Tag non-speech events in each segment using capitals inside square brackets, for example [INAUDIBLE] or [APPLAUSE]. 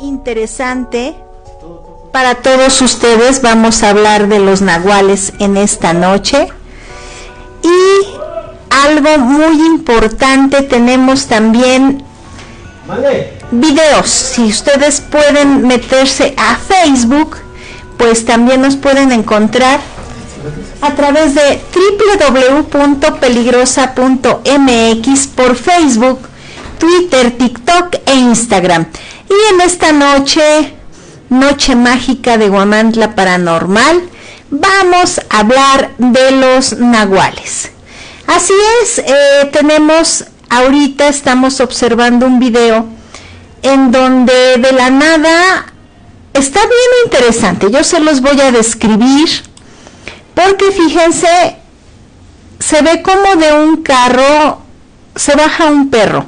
interesante para todos ustedes. Vamos a hablar de los nahuales en esta noche. Y algo muy importante, tenemos también videos. Si ustedes pueden meterse a Facebook, pues también nos pueden encontrar a través de www.peligrosa.mx por Facebook, Twitter, TikTok e Instagram. Y en esta noche, noche mágica de Guamantla Paranormal, vamos a hablar de los nahuales. Así es, eh, tenemos, ahorita estamos observando un video en donde de la nada está bien interesante. Yo se los voy a describir porque fíjense, se ve como de un carro se baja un perro,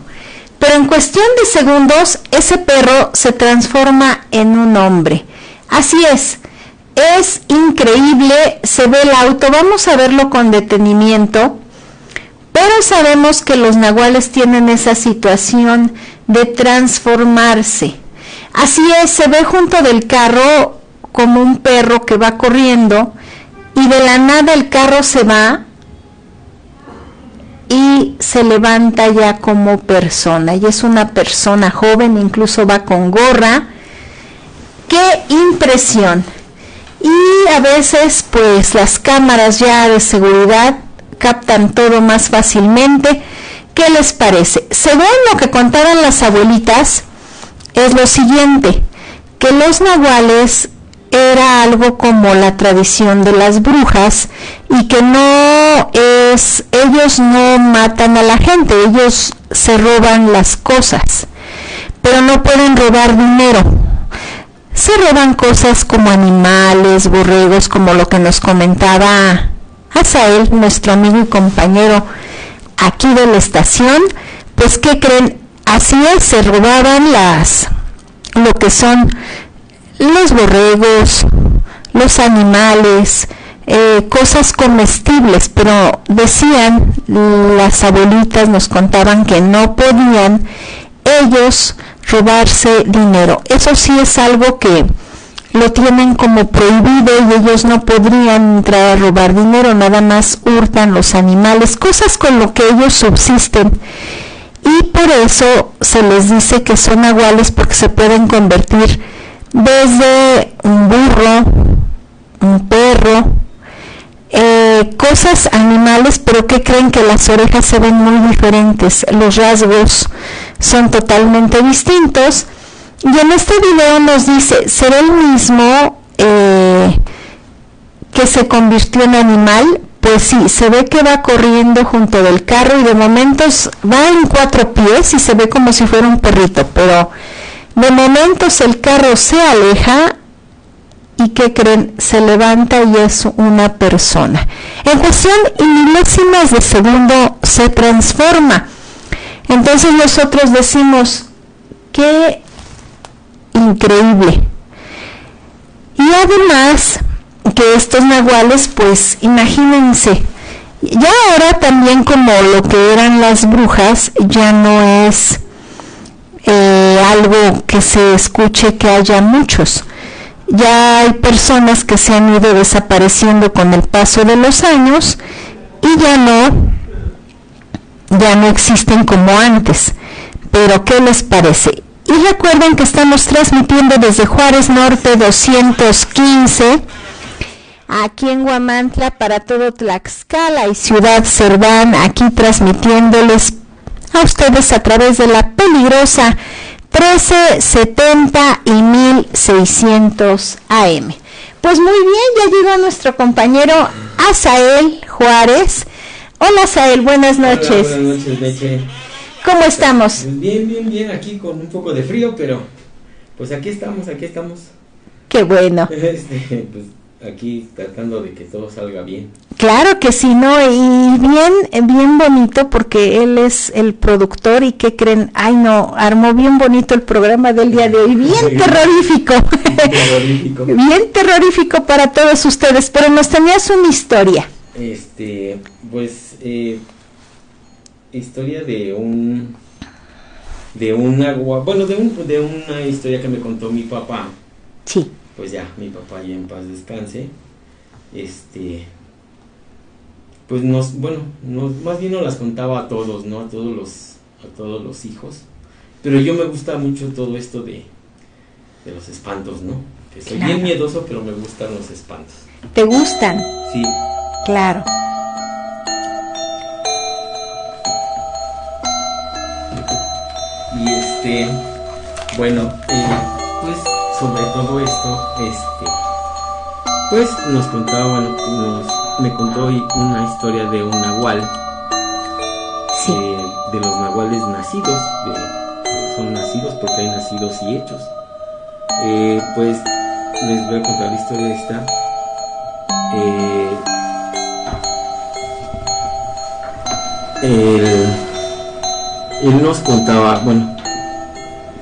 en cuestión de segundos ese perro se transforma en un hombre. Así es, es increíble, se ve el auto, vamos a verlo con detenimiento, pero sabemos que los nahuales tienen esa situación de transformarse. Así es, se ve junto del carro como un perro que va corriendo, y de la nada el carro se va y se levanta ya como persona y es una persona joven, incluso va con gorra. ¡Qué impresión! Y a veces pues las cámaras ya de seguridad captan todo más fácilmente. ¿Qué les parece? Según lo que contaban las abuelitas, es lo siguiente, que los nahuales era algo como la tradición de las brujas y que no es, ellos no matan a la gente, ellos se roban las cosas, pero no pueden robar dinero. Se roban cosas como animales, borregos, como lo que nos comentaba Asael, nuestro amigo y compañero aquí de la estación, pues ¿qué creen? Así se robaban las, lo que son los borregos, los animales, eh, cosas comestibles, pero decían, las abuelitas nos contaban que no podían ellos robarse dinero. Eso sí es algo que lo tienen como prohibido y ellos no podrían entrar a robar dinero, nada más hurtan los animales, cosas con lo que ellos subsisten. Y por eso se les dice que son aguales porque se pueden convertir desde un burro, un perro, eh, cosas animales, pero que creen que las orejas se ven muy diferentes, los rasgos son totalmente distintos. Y en este video nos dice, ¿será el mismo eh, que se convirtió en animal? Pues sí, se ve que va corriendo junto del carro y de momentos va en cuatro pies y se ve como si fuera un perrito, pero de momentos el carro se aleja y que creen, se levanta y es una persona. En cuestión y milésimas de segundo se transforma. Entonces nosotros decimos, qué increíble. Y además que estos nahuales, pues imagínense, ya ahora también como lo que eran las brujas, ya no es eh, algo que se escuche que haya muchos. Ya hay personas que se han ido desapareciendo con el paso de los años y ya no, ya no existen como antes. Pero ¿qué les parece? Y recuerden que estamos transmitiendo desde Juárez Norte 215 aquí en Huamantla para todo Tlaxcala y Ciudad Cerdán, aquí transmitiéndoles a ustedes a través de la peligrosa 1370 y 1600 AM. Pues muy bien, ya llegó nuestro compañero Asael Juárez. Hola Asael, buenas noches. buenas noches, Leche. ¿Cómo estamos? Bien, bien, bien, aquí con un poco de frío, pero pues aquí estamos, aquí estamos. Qué bueno. [LAUGHS] Este, pues aquí tratando de que todo salga bien. Claro que sí, ¿no? Y bien, bien bonito porque él es el productor y que creen, ay no, armó bien bonito el programa del día de hoy, [LAUGHS] bien terrorífico. terrorífico. [LAUGHS] bien terrorífico para todos ustedes, pero nos tenías una historia. Este, pues, eh, historia de un, de un agua, bueno, de, un, de una historia que me contó mi papá. Sí. Pues ya, mi papá ya en paz descanse. Este, pues nos, bueno, nos, más bien nos las contaba a todos, ¿no? A todos los, a todos los hijos. Pero yo me gusta mucho todo esto de, de los espantos, ¿no? Que soy Claro. bien miedoso, pero me gustan los espantos. ¿Te gustan? Sí. Claro. Y este, bueno, eh, sobre todo esto, este, pues nos contaban, nos, me contó hoy una historia de un nahual, Sí. eh, de los nahuales nacidos, de- son nacidos porque hay nacidos y hechos. Eh, pues les voy a contar la historia de esta. Eh, él, él nos contaba, bueno,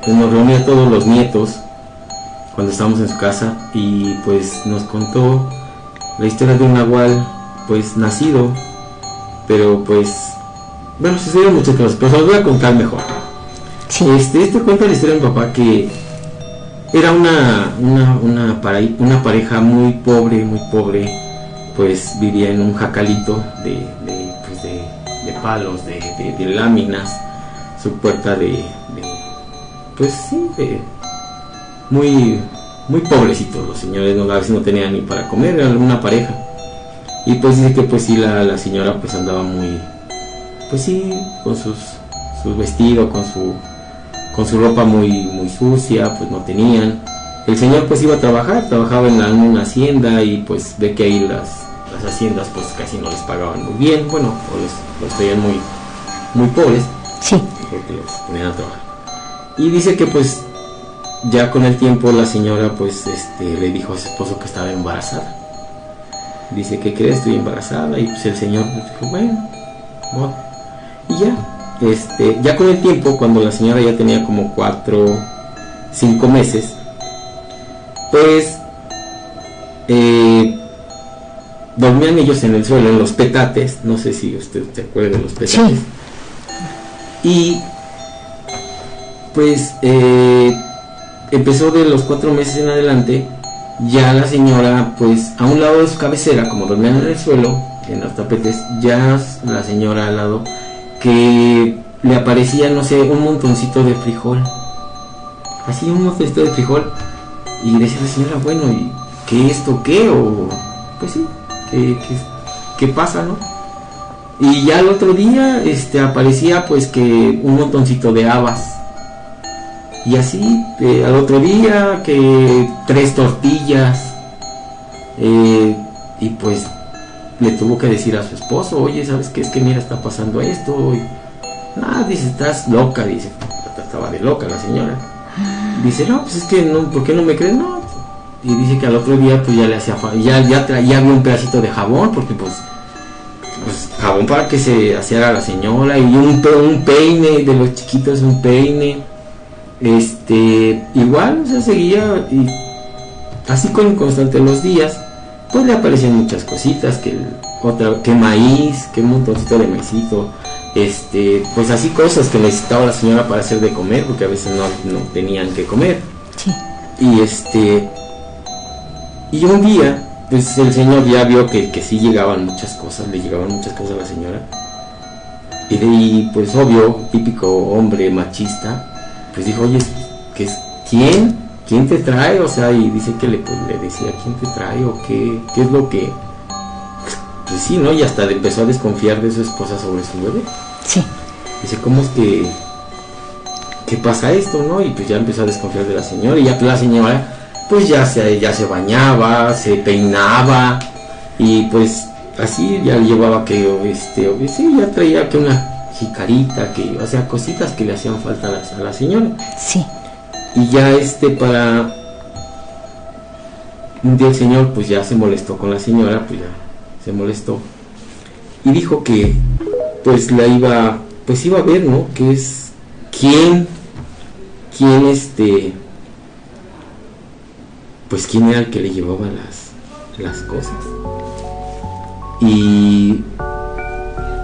nos reunía a todos los nietos cuando estábamos en su casa y pues nos contó la historia de un nahual pues nacido, pero pues, bueno, sucedieron muchas cosas, pero se los voy a contar mejor. Sí. Este, este cuenta la historia de mi papá que era una, una, una, para- una pareja muy pobre, muy pobre, pues vivía en un jacalito de, de, pues de, de palos, de, de- láminas, su puerta de, de- pues sí, de, muy, muy pobrecitos los señores, no, a veces no tenían ni para comer, era una pareja. Y pues dice que pues sí, la, la señora pues andaba muy, pues sí, con sus, su vestido, con su con su ropa muy, muy sucia, pues no tenían. El señor pues iba a trabajar, trabajaba en, la- en una hacienda y pues ve que ahí las, las haciendas pues casi no les pagaban muy bien, bueno, o les, los veían muy, muy pobres Sí. porque los ponían a trabajar. Y dice que pues ya con el tiempo la señora pues este le dijo a su esposo que estaba embarazada. Dice que crees estoy embarazada y pues el señor dijo bueno, bueno. y ya este ya con el tiempo cuando la señora ya tenía como cuatro cinco meses pues eh, dormían ellos en el suelo en los petates no sé si usted se acuerda de los petates Sí. y pues eh, empezó de los cuatro meses en adelante, ya la señora, pues a un lado de su cabecera, como dormían en el suelo, en los tapetes, ya la señora al lado, que le aparecía, no sé, un montoncito de frijol. Así un montoncito de frijol. Y decía la señora, bueno, ¿y qué esto qué? O, pues sí, ¿qué, qué, qué pasa, no? Y ya el otro día este, aparecía pues que un montoncito de habas. Y así, eh, al otro día que tres tortillas. eh, y pues le tuvo que decir a su esposo, oye, ¿sabes qué? Es que mira, está pasando esto. Y, ah, dice, estás loca, dice. Estaba de loca la señora. Dice, no, pues es que no, ¿por qué no me crees? No. Y dice que al otro día pues ya le hacía ya, ya, ya había un pedacito de jabón, porque pues pues, jabón para que se hiciera la señora y un, un peine de los chiquitos, un peine. Este, igual, o sea, seguía y así con constante los días, pues le aparecían muchas cositas, que otra, que maíz, que un montoncito de maicito, este, pues así cosas que necesitaba la señora para hacer de comer, porque a veces no, no tenían que comer. Sí. Y este. Y un día, pues el señor ya vio que, que sí llegaban muchas cosas, le llegaban muchas cosas a la señora. Y, de, y, pues obvio, típico hombre machista, pues dijo, oye, ¿qué es, ¿quién? ¿Quién te trae? O sea, y dice que le, pues, le decía, ¿quién te trae? ¿O qué, qué es lo que...? Pues sí, ¿no? Y hasta empezó a desconfiar de su esposa sobre su bebé. Sí. Dice, ¿cómo es que, qué pasa esto, no? Y pues ya empezó a desconfiar de la señora y ya la señora pues ya se, ya se bañaba, se peinaba y pues así ya llevaba que, este, sí, ya traía que una jicarita, que, o sea, cositas que le hacían falta a la, a la señora. Sí. Y ya este para un día el señor pues ya se molestó con la señora, pues ya se molestó. Y dijo que pues la iba, pues iba a ver, ¿no? Que es quién, quién este, pues quién era el que le llevaba las, las cosas. Y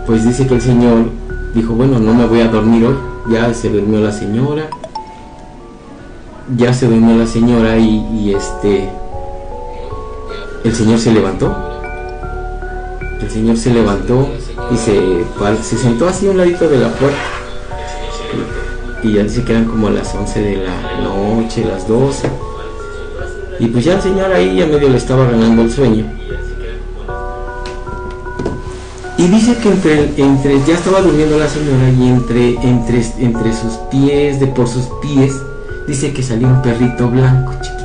pues dice que el señor dijo, bueno, no me voy a dormir hoy, ya se durmió la señora, ya se durmió la señora y, este, el señor se levantó, el señor se levantó y se, se sentó así a un ladito de la puerta. Y, ya dice que eran como las 11 de la noche, las 12. Y pues ya el señor ahí ya medio le estaba ganando el sueño. Y dice que entre, entre ya estaba durmiendo la señora y entre, entre, entre sus pies, de por sus pies, dice que salió un perrito blanco, chiquito.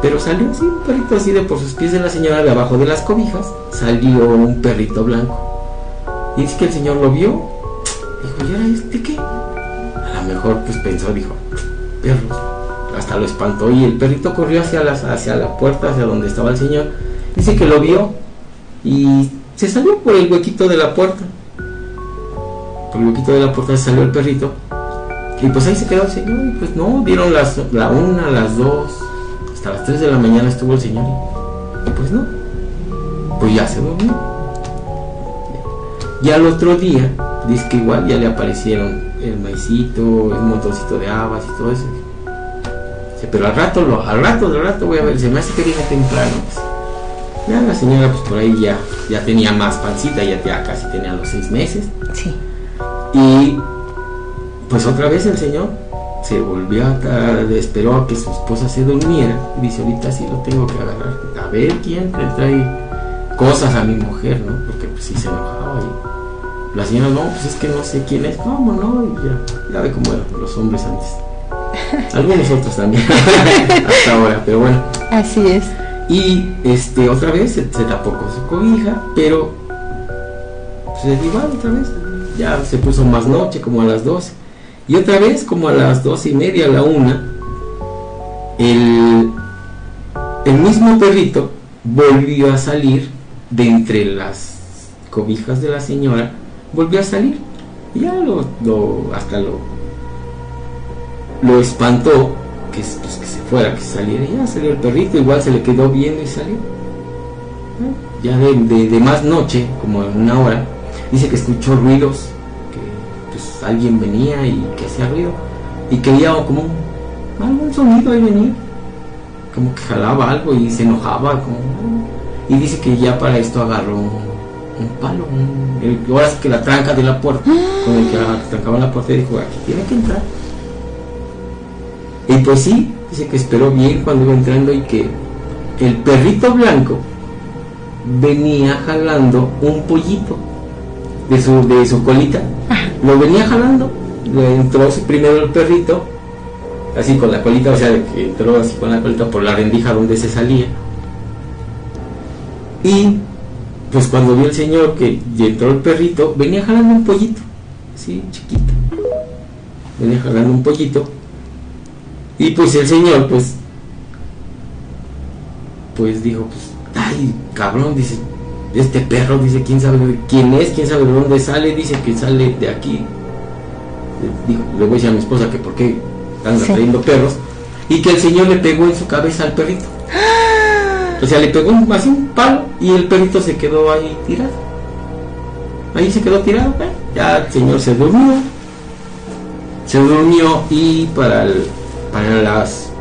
Pero salió así, un perrito así de por sus pies de la señora, de abajo de las cobijas, salió un perrito blanco. Dice que el señor lo vio. Dijo, ¿y era este qué? A lo mejor pues pensó, dijo, perros. Hasta lo espantó y el perrito corrió hacia, las, hacia la puerta, hacia donde estaba el señor. Dice que lo vio y se salió por el huequito de la puerta. Por el huequito de la puerta salió el perrito. Y pues ahí se quedó el señor. Y pues no, dieron las, la una, las dos. Hasta las tres de la mañana estuvo el señor. Y pues no. Pues ya se durmió. Y al otro día, dice que igual ya le aparecieron el maicito, el montoncito de habas y todo eso. pero al rato, al rato, al rato voy a ver, se me hace que viene temprano. Ya la señora pues por ahí ya, ya tenía más pancita, ya, ya casi tenía los seis meses. Sí. Y pues otra vez el señor se volvió a, esperó a que su esposa se durmiera. Y dice ahorita sí lo tengo que agarrar a ver quién le trae cosas a mi mujer no porque pues sí se enojaba y la señora no pues es que no sé quién es cómo no y ya ya ve cómo eran los hombres antes. [LAUGHS] Algunos otros también [LAUGHS] hasta ahora pero bueno. Así es y este, otra vez se, tapó con su cobija, pero se igual otra vez. Ya se puso más noche, como a las 12. Y otra vez, como a las dos y media, a la una, el, el mismo perrito volvió a salir de entre las cobijas de la señora, volvió a salir. Ya lo, lo hasta lo, lo espantó que, pues, que se fuera, que saliera. Ya salió el perrito, igual se le quedó viendo y salió. Ya de, de, más noche, como en una hora, dice que escuchó ruidos, que pues alguien venía y que hacía ruido. Y que veía como un, algún sonido ahí venía. Como que jalaba algo y se enojaba. Como, y dice que ya para esto agarró un, palo, ahora es que la tranca de la puerta, con el que trancaba la puerta y dijo, aquí tiene que entrar y pues sí, dice que esperó bien cuando iba entrando y que el perrito blanco venía jalando un pollito de su, de su colita. Lo venía jalando, le entró primero el perrito, así con la colita, o sea, que entró así con la colita por la rendija donde se salía. Y pues cuando vio el señor que entró el perrito, venía jalando un pollito, así chiquito. Venía jalando un pollito y pues el señor, pues, pues dijo, pues, ay, cabrón, dice, este perro, dice, quién sabe quién es, quién sabe de dónde sale, dice que sale de aquí. Dijo, le voy a decir a mi esposa que por qué anda trayendo perros. Y que el señor le pegó en su cabeza al perrito. [GASPS] O sea, le pegó así un palo y el perrito se quedó ahí tirado. Ahí se quedó tirado, ¿eh? ya el señor se durmió. Se durmió y para el para las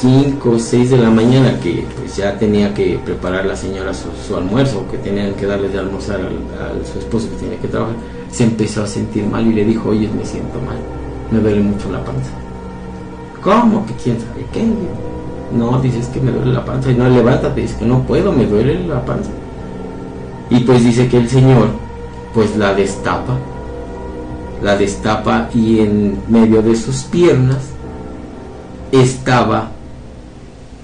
5 o 6 de la mañana que pues ya tenía que preparar la señora su, almuerzo, que tenían que darle de almorzar a, su esposo que tenía que trabajar, se empezó a sentir mal y le dijo, oye, me siento mal, me duele mucho la panza. ¿Cómo? ¿Que quién sabe qué? No, dices que me duele la panza y no levántate, dice que no puedo, me duele la panza. Y pues dice que el Señor pues la destapa, la destapa y en medio de sus piernas estaba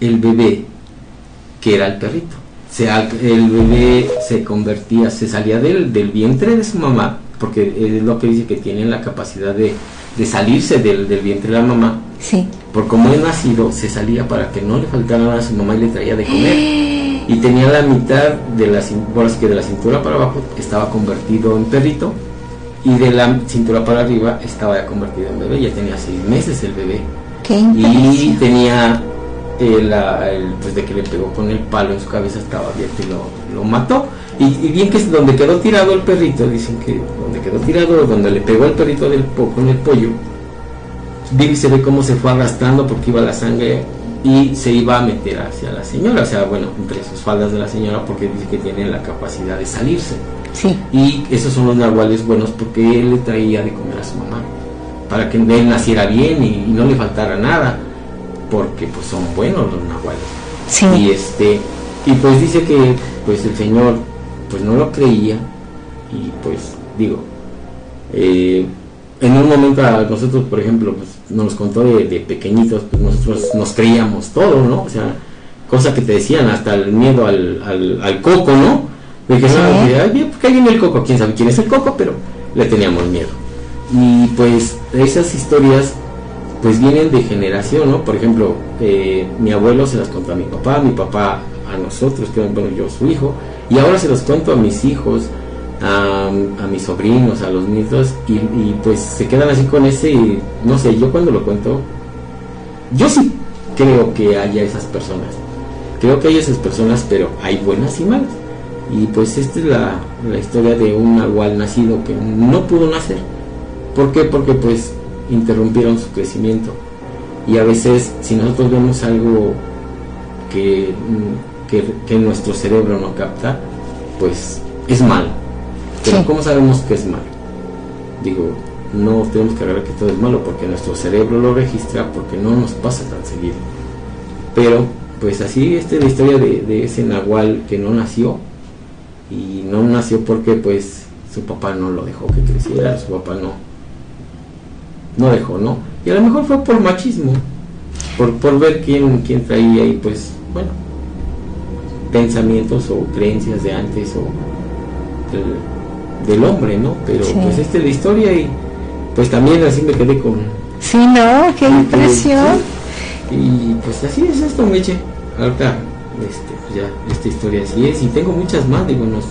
el bebé que era el perrito. sea, el bebé se convertía, se salía del, del, vientre de su mamá, porque es lo que dice que tiene la capacidad de, de salirse del, del, vientre de la mamá. Sí. Por como es nacido, se salía para que no le faltara nada a su mamá y le traía de comer. [GASPS] Y tenía la mitad de la, que de la cintura para abajo estaba convertido en perrito y de la cintura para arriba estaba ya convertido en bebé. Ya tenía seis meses el bebé y tenía el, pues de que le pegó con el palo en su cabeza estaba abierto y lo, mató Y, bien que es donde quedó tirado el perrito, dicen que donde quedó tirado, donde le pegó el perrito del po con el pollo, se ve cómo se fue arrastrando porque iba la sangre y se iba a meter hacia la señora, o sea, bueno, entre sus faldas de la señora porque dice que tiene la capacidad de salirse. Sí. Y esos son los nahuales buenos porque él le traía de comer a su mamá, para que él naciera bien y, no le faltara nada, porque pues son buenos los nahuales. Sí. Y este, y pues dice que pues el señor pues no lo creía y pues digo, eh, en un momento a nosotros, por ejemplo, pues, nos contó de, pequeñitos, pues nosotros nos creíamos todo, ¿no? O sea, cosa que te decían, hasta el miedo al, al, coco, ¿no? De que, sí. ay, ¿por qué viene el coco? ¿Quién sabe quién es el coco? Pero le teníamos miedo. Y pues esas historias pues vienen de generación, ¿no? Por ejemplo, eh, mi abuelo se las contó a mi papá, mi papá a nosotros, que bueno, yo su hijo, y ahora se los cuento a mis hijos, a, mis sobrinos, a los nietos, y, pues se quedan así con ese, y, no sé, yo cuando lo cuento, yo sí creo que haya esas personas, creo que hay esas personas, pero hay buenas y malas. Y pues esta es la, la historia de un nahual nacido que no pudo nacer. ¿Por qué? Porque pues interrumpieron su crecimiento. Y a veces si nosotros vemos algo que que, nuestro cerebro no capta, pues es malo. Pero ¿cómo sabemos que es malo? Digo, no tenemos que agarrar que todo es malo porque nuestro cerebro lo registra porque no nos pasa tan seguido. Pero, pues así, esta es la historia de, ese nahual que no nació. Y no nació porque, pues, su papá no lo dejó que creciera, su papá no, no dejó, ¿no? Y a lo mejor fue por machismo, por, por ver quién, quién traía y pues, bueno, pensamientos o creencias de antes o del, hombre, ¿no? Pero pues esta es la historia y pues también así me quedé con... Sí, ¿no? Qué impresión. Y pues así es esto, Meche. Ahorita, este, pues ya, esta historia así es. Y tengo muchas más, digo, nos,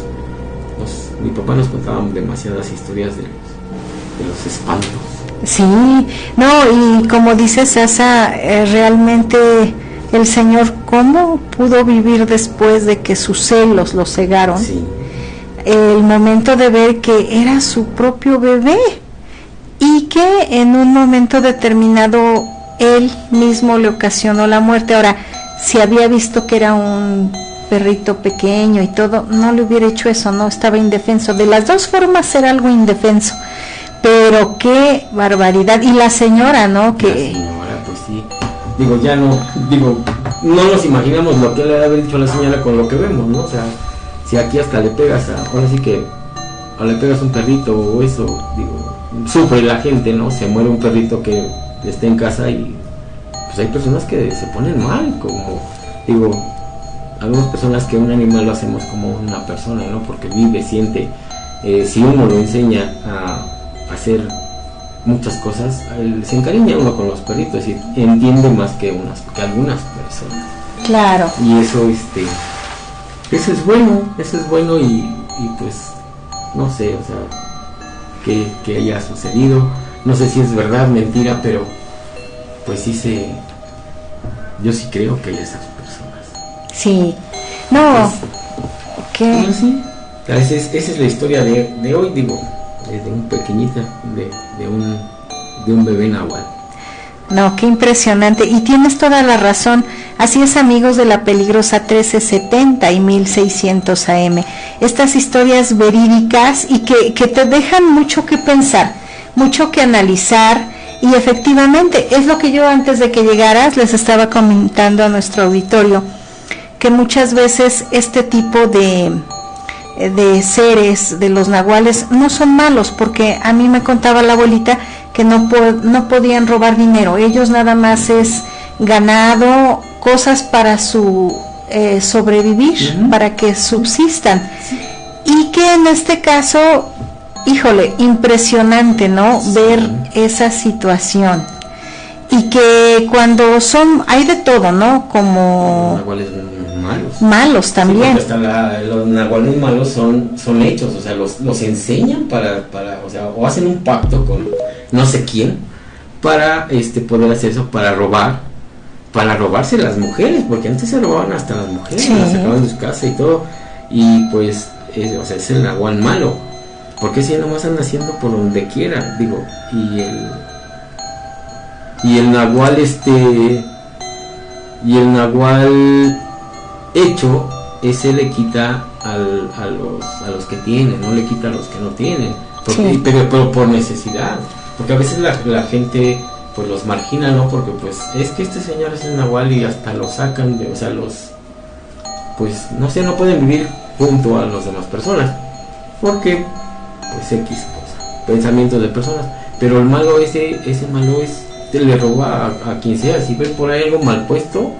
mi papá nos contaba demasiadas historias de los, de los espantos. Sí, no, y como dices, Sasa, eh, realmente el Señor cómo pudo vivir después de que sus celos lo cegaron. El momento de ver que era su propio bebé y que en un momento determinado él mismo le ocasionó la muerte. Ahora, si había visto que era un perrito pequeño y todo, no le hubiera hecho eso, no estaba indefenso. De las dos formas era algo indefenso. Pero qué barbaridad. Y la señora, ¿no? Que digo, ya no, digo, no nos imaginamos lo que le haber dicho a la señora con lo que vemos, ¿no? O sea, si aquí hasta le pegas a, ahora sí que, o le pegas un perrito o eso, digo, sufre la gente, ¿no? Se muere un perrito que esté en casa y pues hay personas que se ponen mal, como, digo, algunas personas que un animal lo hacemos como una persona, ¿no? Porque vive, siente, eh, si uno lo enseña a hacer muchas cosas, se encariña uno con los perritos y entiende más que unas que algunas personas. Claro. Y eso este eso es bueno, eso es bueno y, pues no sé, o sea, que, que, haya sucedido, no sé si es verdad, mentira, pero pues sí se yo sí creo que hay esas personas. Sí. No. ¿Qué? Esa es, esa es la historia de, de hoy, digo, de un pequeñita, de, de, un, de un bebé nahual. No, qué impresionante. Y tienes toda la razón. Así es, amigos de la peligrosa 1370 y 1600 AM. Estas historias verídicas y que, que te dejan mucho que pensar, mucho que analizar. Y efectivamente, es lo que yo antes de que llegaras les estaba comentando a nuestro auditorio, que muchas veces este tipo de, de seres, de los nahuales, no son malos, porque a mí me contaba la abuelita que no, no podían robar dinero, ellos nada más es ganado, cosas para su eh, sobrevivir, para que subsistan. Y que en este caso, híjole, impresionante, ¿no? Ver esa situación. Y que cuando son, hay de todo, ¿no? Como malos. Malos también. los nahuales malos son, son hechos, o sea, los, los enseñan para, para, o sea, o hacen un pacto con no sé quién para este poder hacer eso, para robar, para robarse las mujeres, porque antes se robaban hasta las mujeres, las sacaban de su casa y todo, y pues es, o sea, es el nahual malo. Porque si nomás anda haciendo por donde quiera, digo, y el y el nahual este y el nahual hecho ese le quita al, a, los, a los que tienen, no le quita a los que no tienen, pero, pero, por necesidad, porque a veces la, la, gente pues los margina, ¿no? Porque pues es que este señor es el nahual y hasta lo sacan de, o sea, los pues no sé, no pueden vivir junto a las demás personas, porque pues X cosa, pensamientos de personas, pero el malo ese, ese malo es, le roba a, quien sea, si ven por ahí algo mal puesto,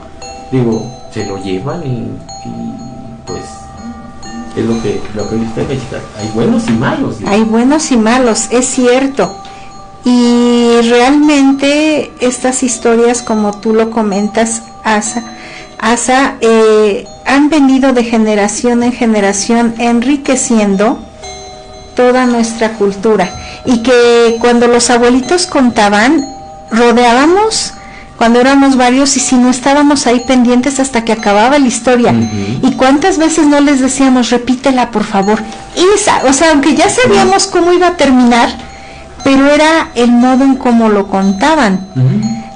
digo, se lo llevan y pues es lo que, lo que usted Hay buenos y malos. Hay buenos y malos, es cierto. Y realmente estas historias, como tú lo comentas, Asa, Asa eh, han venido de generación en generación enriqueciendo toda nuestra cultura. Y que cuando los abuelitos contaban, rodeábamos cuando éramos varios y si no estábamos ahí pendientes hasta que acababa la historia. Y cuántas veces no les decíamos, repítela por favor. Esa, o sea, aunque ya sabíamos cómo iba a terminar, pero era el modo en cómo lo contaban.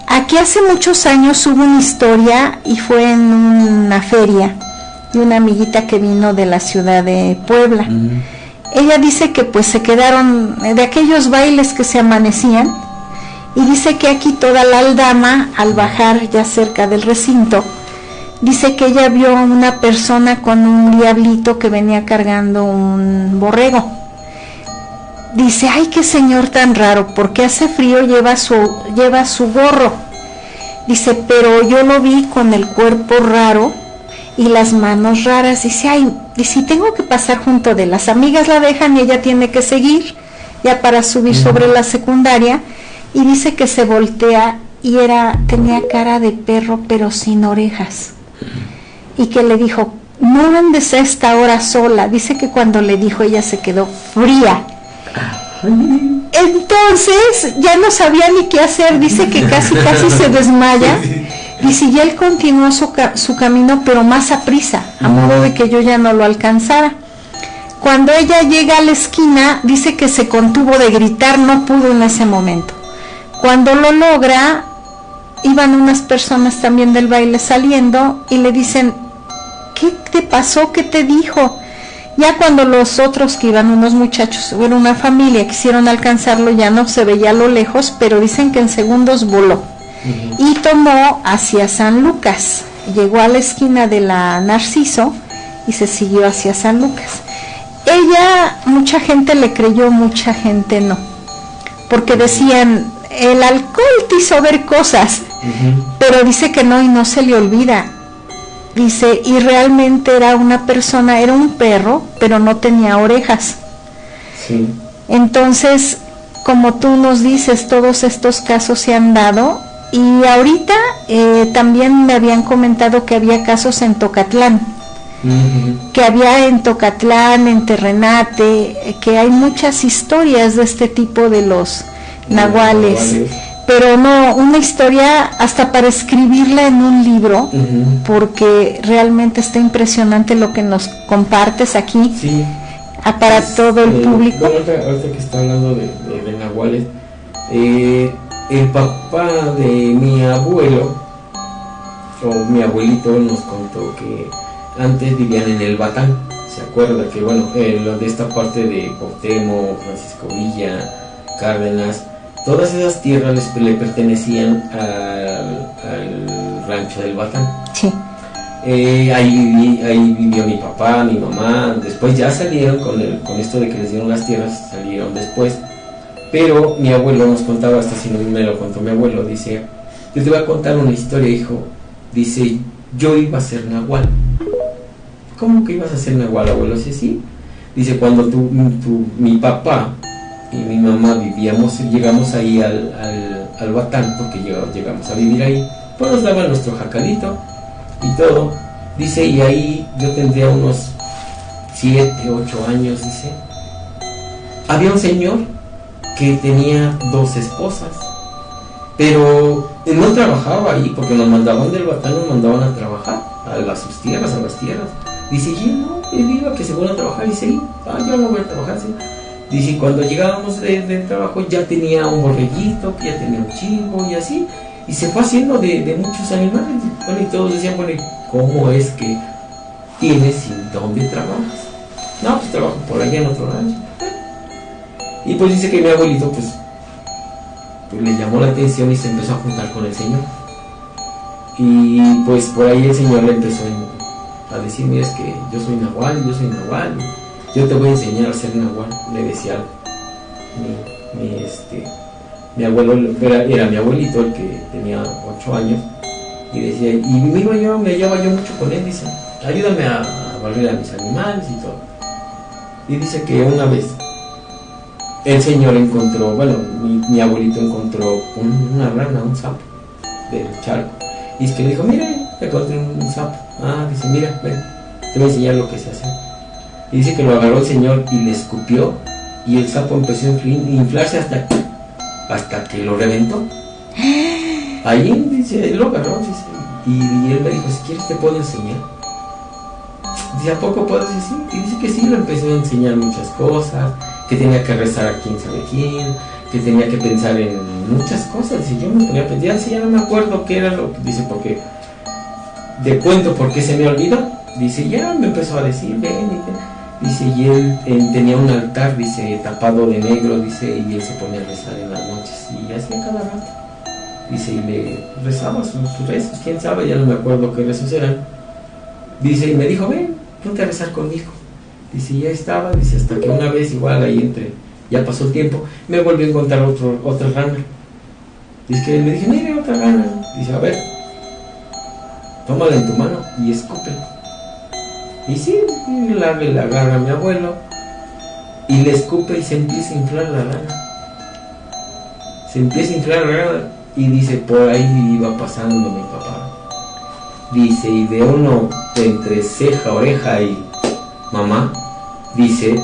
Aquí hace muchos años hubo una historia y fue en una feria de una amiguita que vino de la ciudad de Puebla. Ella dice que pues se quedaron de aquellos bailes que se amanecían y dice que aquí toda la aldama, al bajar ya cerca del recinto, dice que ella vio a una persona con un diablito que venía cargando un borrego. Dice, ay, qué señor tan raro, porque hace frío lleva su, lleva su gorro. Dice, pero yo lo vi con el cuerpo raro y las manos raras. Dice, ay, si tengo que pasar junto de las amigas la dejan y ella tiene que seguir ya para subir sobre la secundaria y dice que se voltea y era tenía cara de perro pero sin orejas. Y que le dijo no andes a esta hora sola dice que cuando le dijo ella se quedó fría. Entonces ya no sabía ni qué hacer. Dice que casi casi se desmaya. Dice y él continuó su, su camino pero más a prisa a modo de que yo ya no lo alcanzara cuando ella llega a la esquina dice que se contuvo de gritar no pudo en ese momento cuando lo logra, iban unas personas también del baile saliendo y le dicen, ¿qué te pasó? ¿Qué te dijo? Ya cuando los otros que iban, unos muchachos, bueno, una familia, quisieron alcanzarlo, ya no se veía a lo lejos, pero dicen que en segundos voló. Y tomó hacia San Lucas. Llegó a la esquina de la Narciso y se siguió hacia San Lucas. Ella, mucha gente le creyó, mucha gente no. Porque decían, el alcohol te hizo ver cosas, pero dice que no y no se le olvida. Dice, y realmente era una persona, era un perro, pero no tenía orejas. Entonces, como tú nos dices, todos estos casos se han dado y ahorita eh, también me habían comentado que había casos en Tocatlán, que había en Tocatlán, en Terrenate, que hay muchas historias de este tipo de los nahuales. Pero no, una historia hasta para escribirla en un libro, porque realmente está impresionante lo que nos compartes aquí para todo el eh, público. Bueno, ahorita, que está hablando de, de, nahuales, eh, el papá de mi abuelo, o mi abuelito, nos contó que antes vivían en el Batán. ¿Se acuerda que, bueno, eh, de esta parte de Portemo, Francisco Villa, Cárdenas, Todas esas tierras le pertenecían al, rancho del Batán. Sí. Eh, ahí, ahí vivió mi papá, mi mamá, después ya salieron con, el, con esto de que les dieron las tierras, salieron después. Pero mi abuelo nos contaba, hasta si no me lo contó mi abuelo, dice, yo te voy a contar una historia, hijo. Dice, yo iba a ser nahual. ¿Cómo que ibas a ser nahual, abuelo? Sí, sí. Dice, cuando tu, tu, mi papá y mi mamá vivíamos, llegamos ahí al, al, Batán, porque llegamos a vivir ahí, pues nos daban nuestro jacalito y todo. Dice, y ahí yo tendría unos 7, 8 años, dice. Había un señor que tenía dos esposas, pero no trabajaba ahí, porque nos mandaban del Batán, nos mandaban a trabajar a las sus tierras, a las tierras. Dice, y no, y digo que se vuelve a trabajar y sí, ah, yo no voy a trabajar, sí. Dice, cuando llegábamos del de trabajo ya tenía un borreguito, ya tenía un chivo y así, y se fue haciendo de, de muchos animales. Bueno, y todos decían, bueno, ¿cómo es que tienes y dónde trabajas? No, pues trabajo por allá en otro rancho. Y pues dice que mi abuelito, pues, pues le llamó la atención y se empezó a juntar con el señor. Y pues por ahí el señor le empezó a decir, mira, es que yo soy Nahual, yo soy Nahual yo te voy a enseñar a ser nahual, le decía mi, mi, este, mi abuelo, era, era, mi abuelito el que tenía ocho años, y decía, y me iba yo, me llevaba yo mucho con él, dice, ayúdame a, a a mis animales y todo. Y dice que una vez el señor encontró, bueno, mi, abuelito encontró una rana, un sapo del charco. Y es que le dijo, mira, encontré un sapo. Ah, dice, mira, ven, te voy a enseñar lo que se hace. Y dice que lo agarró el Señor y le escupió y el sapo empezó a inflarse hasta, hasta que lo reventó. Allí, dice, lo agarró, dice, y, él me dijo, si quieres te puedo enseñar. Dice, ¿a poco puedo decir? Y dice que sí, lo empezó a enseñar muchas cosas, que tenía que rezar a quién sabe quién, que tenía que pensar en muchas cosas. Y yo me ponía a pensar, ya no me acuerdo qué era lo que dice, porque de cuento porque se me olvidó. Dice, ya me empezó a decir, ven, ven. Dice, y él, tenía un altar, dice, tapado de negro, dice, y él se ponía a rezar en las noches, y hacía cada rato. Dice, y le rezaba sus, rezos, quién sabe, ya no me acuerdo qué rezos eran. Dice, y me dijo, ven, ponte a rezar conmigo. Dice, ya estaba, dice, hasta que una vez, igual ahí entre, ya pasó el tiempo, me volvió a encontrar otro, otra rana. Dice que le dije, mire, otra rana. Dice, a ver, tómala en tu mano y escupe. Y sí, la, la agarra mi abuelo y le escupe y se empieza a inflar la rana. Se empieza a inflar la rana y dice, por ahí iba pasando mi papá. Dice, y de uno entre ceja, oreja y mamá, dice,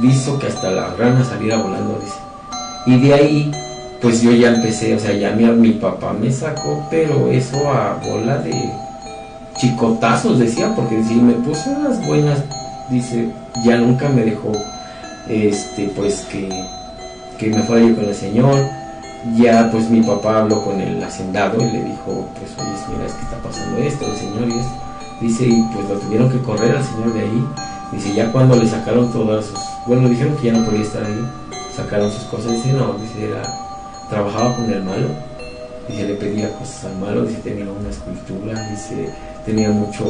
visto que hasta la rana saliera volando, dice. Y de ahí, pues yo ya empecé, o sea, ya mi, mi papá me sacó, pero eso a bola de chicotazos, decía, porque si me puse unas buenas, dice, ya nunca me dejó, este, pues que, que me fuera yo con el Señor. Ya pues mi papá habló con el hacendado y le dijo, pues oye, mira, es que está pasando esto, el Señor y esto. Dice, y pues lo tuvieron que correr al Señor de ahí. Dice, ya cuando le sacaron todas sus, bueno, dijeron que ya no podía estar ahí, sacaron sus cosas. Dice, no, dice, era, trabajaba con el malo. Dice, le pedía cosas al malo, dice, tenía una escultura, dice, tenía mucho,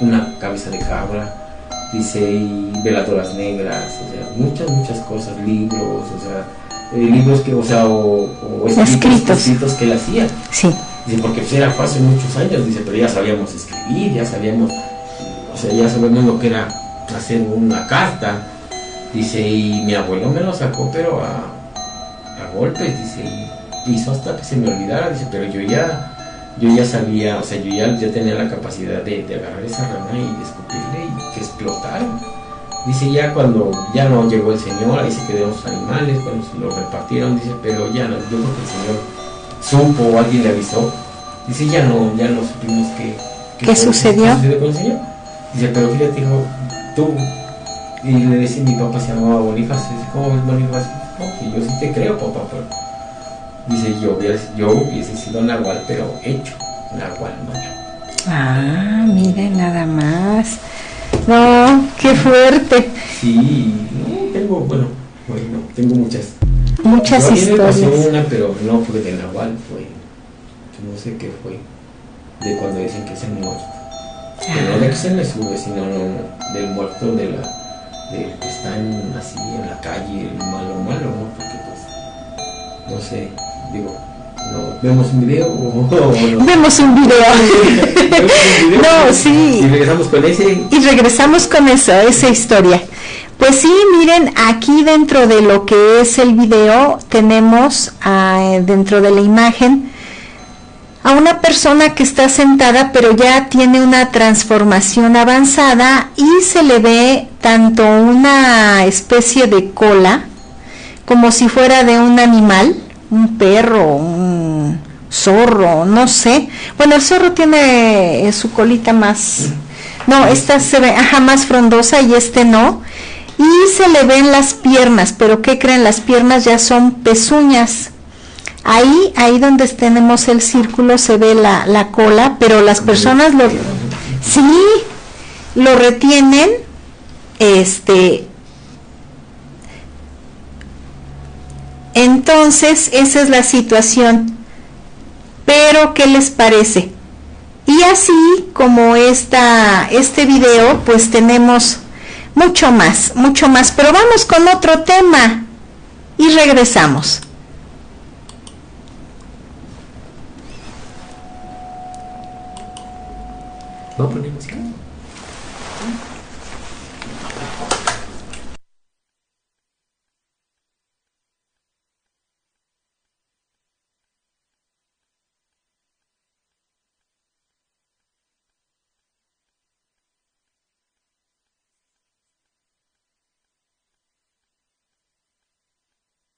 una cabeza de cabra, dice, y veladoras negras, o sea, muchas, muchas cosas, libros, o sea, eh, libros que, o sea, o, escritos, escritos. que él hacía. Sí. Dice, porque pues, era hace muchos años, dice, pero ya sabíamos escribir, ya sabíamos, o sea, ya sabíamos lo que era hacer una carta. Dice, y mi abuelo me lo sacó, pero a, a golpes, dice, y hizo hasta que se me olvidara, dice, pero yo ya yo ya sabía, o sea, yo ya, ya tenía la capacidad de, agarrar esa rana y de escupirle y que explotara. Dice, ya cuando ya no llegó el Señor, ahí se quedaron los animales, bueno, se lo repartieron, dice, pero ya no, yo creo que el Señor supo o alguien le avisó. Dice, ya no, ya no supimos qué, qué, sucedió? con el Señor. Dice, pero fíjate, hijo, tú, y le decía, mi papá se llamaba Bonifacio, dice, ¿cómo es Bonifacio? No, yo sí te creo, papá, pero Dice, yo, yo hubiese sido Nahual, pero hecho Nahual malo. Ah, mire nada más. No, qué fuerte. Sí, no, tengo, bueno, bueno, tengo muchas. Muchas historias. Me una, pero no fue de Nahual, fue, no sé qué fue, de cuando dicen que es el muerto. Pero no de que se me sube, sino no, del muerto de la, de que están así en la calle, el malo malo, ¿no? Porque pues, no sé, Digo, ¿vemos un video [LAUGHS] o, [LAUGHS] Vemos un video. no, sí. Y regresamos con ese. Y regresamos con eso, esa historia. Pues sí, miren, aquí dentro de lo que es el video tenemos ah, dentro de la imagen a una persona que está sentada pero ya tiene una transformación avanzada y se le ve tanto una especie de cola como si fuera de un animal un perro, un zorro, no sé. Bueno, el zorro tiene su colita más, No, esta se ve ajá, más frondosa y este no. Y se le ven las piernas, pero ¿qué creen? Las piernas ya son pezuñas. Ahí, ahí donde tenemos el círculo se ve la, la cola, pero las personas lo, sí, lo retienen, este, entonces esa es la situación. Pero, ¿qué les parece? Y así como esta, este video, pues tenemos mucho más, mucho más. Pero vamos con otro tema y regresamos. ¿Puedo poner música?